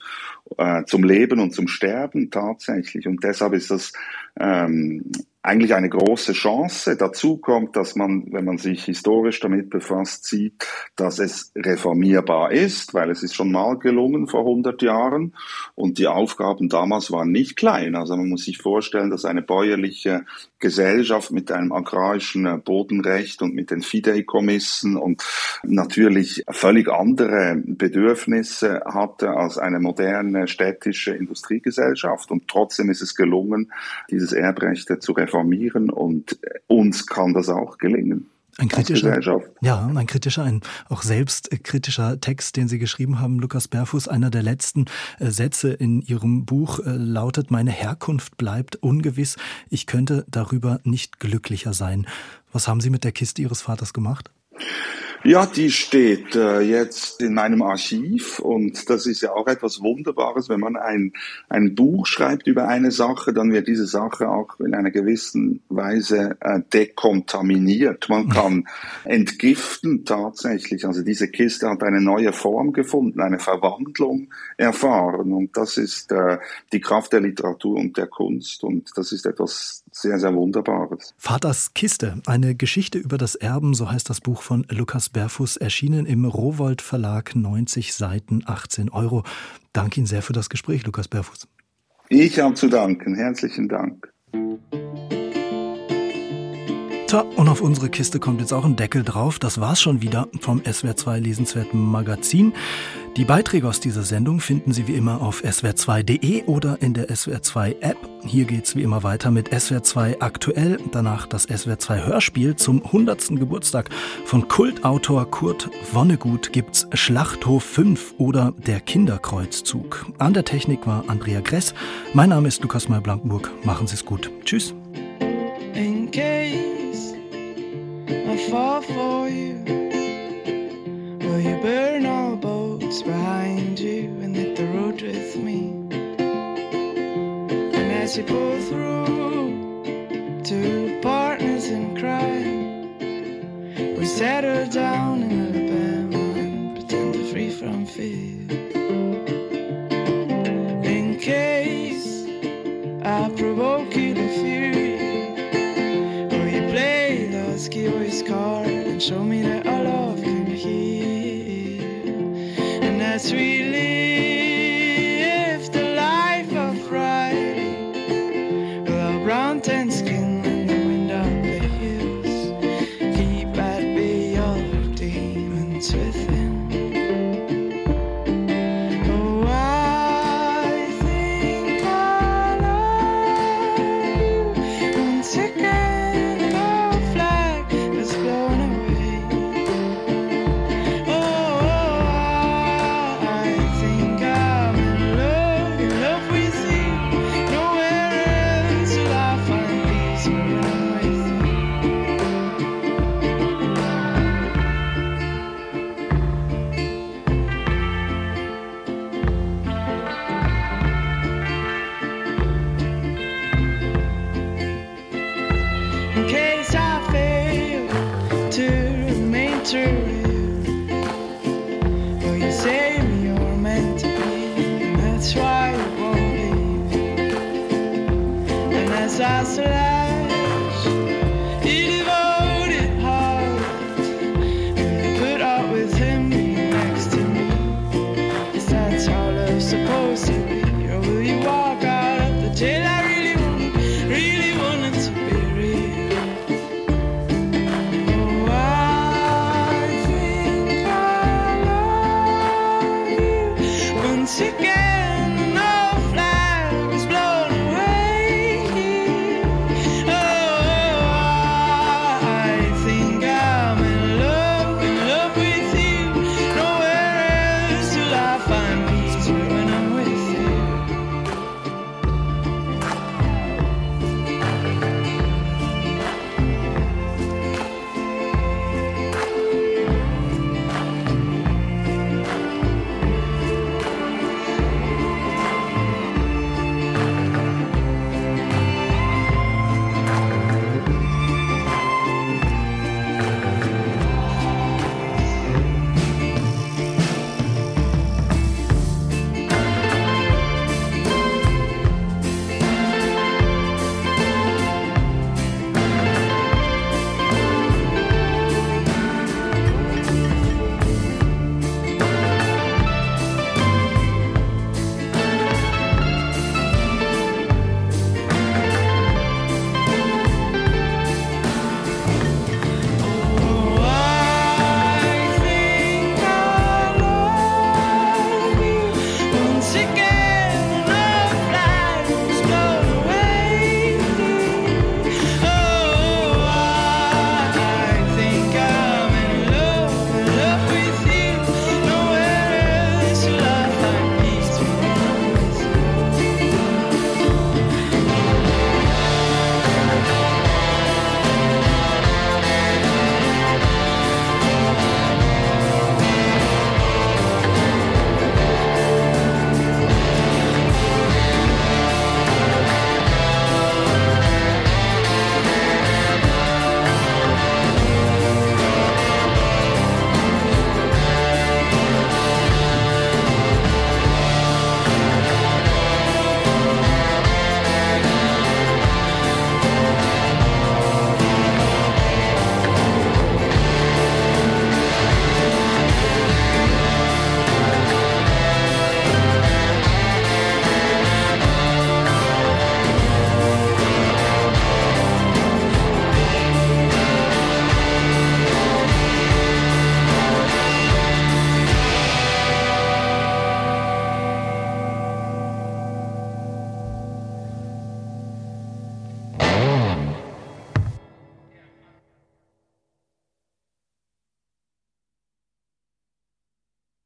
äh, zum Leben und zum Sterben tatsächlich. Und deshalb ist das ähm, eigentlich eine große Chance. Dazu kommt, dass man, wenn man sich historisch damit befasst, sieht, dass es reformierbar ist, weil es ist schon mal gelungen vor 100 Jahren und die Aufgaben damals waren nicht klein. Also man muss sich vorstellen, dass eine bäuerliche Gesellschaft mit einem agrarischen Bodenrecht und mit den Fideikommissen und natürlich völlig andere Bedürfnisse hatte als eine moderne städtische Industriegesellschaft. Und trotzdem ist es gelungen, dieses Erbrecht zu reformieren reformieren und uns kann das auch gelingen. Ein kritischer, ja, ein kritischer, ein auch selbstkritischer Text, den Sie geschrieben haben, Lukas Berfuß. Einer der letzten äh, Sätze in Ihrem Buch äh, lautet: Meine Herkunft bleibt ungewiss. Ich könnte darüber nicht glücklicher sein. Was haben Sie mit der Kiste Ihres Vaters gemacht? Ja, die steht äh, jetzt in meinem Archiv und das ist ja auch etwas Wunderbares, wenn man ein, ein Buch schreibt über eine Sache, dann wird diese Sache auch in einer gewissen Weise äh, dekontaminiert. Man kann entgiften tatsächlich. Also diese Kiste hat eine neue Form gefunden, eine Verwandlung erfahren und das ist äh, die Kraft der Literatur und der Kunst und das ist etwas sehr, sehr Wunderbares. Vaters Kiste, eine Geschichte über das Erben, so heißt das Buch von Lukas Berfuß, erschienen im Rowold Verlag, 90 Seiten, 18 Euro. Danke Ihnen sehr für das Gespräch, Lukas Berfuß. Ich habe zu danken. Herzlichen Dank. Tja, und auf unsere Kiste kommt jetzt auch ein Deckel drauf. Das war's schon wieder vom SWR2 Lesenswerten Magazin. Die Beiträge aus dieser Sendung finden Sie wie immer auf swr2.de oder in der SWR2 App. Hier geht's wie immer weiter mit SWR2 aktuell. Danach das SWR2 Hörspiel zum 100. Geburtstag von Kultautor Kurt Vonnegut gibt's Schlachthof 5 oder Der Kinderkreuzzug. An der Technik war Andrea Gress. Mein Name ist Lukas May-Blankenburg. Machen Sie's gut. Tschüss. You, will you burn all boats behind you and hit the road with me? And as you pull through, two partners in crime, we settle down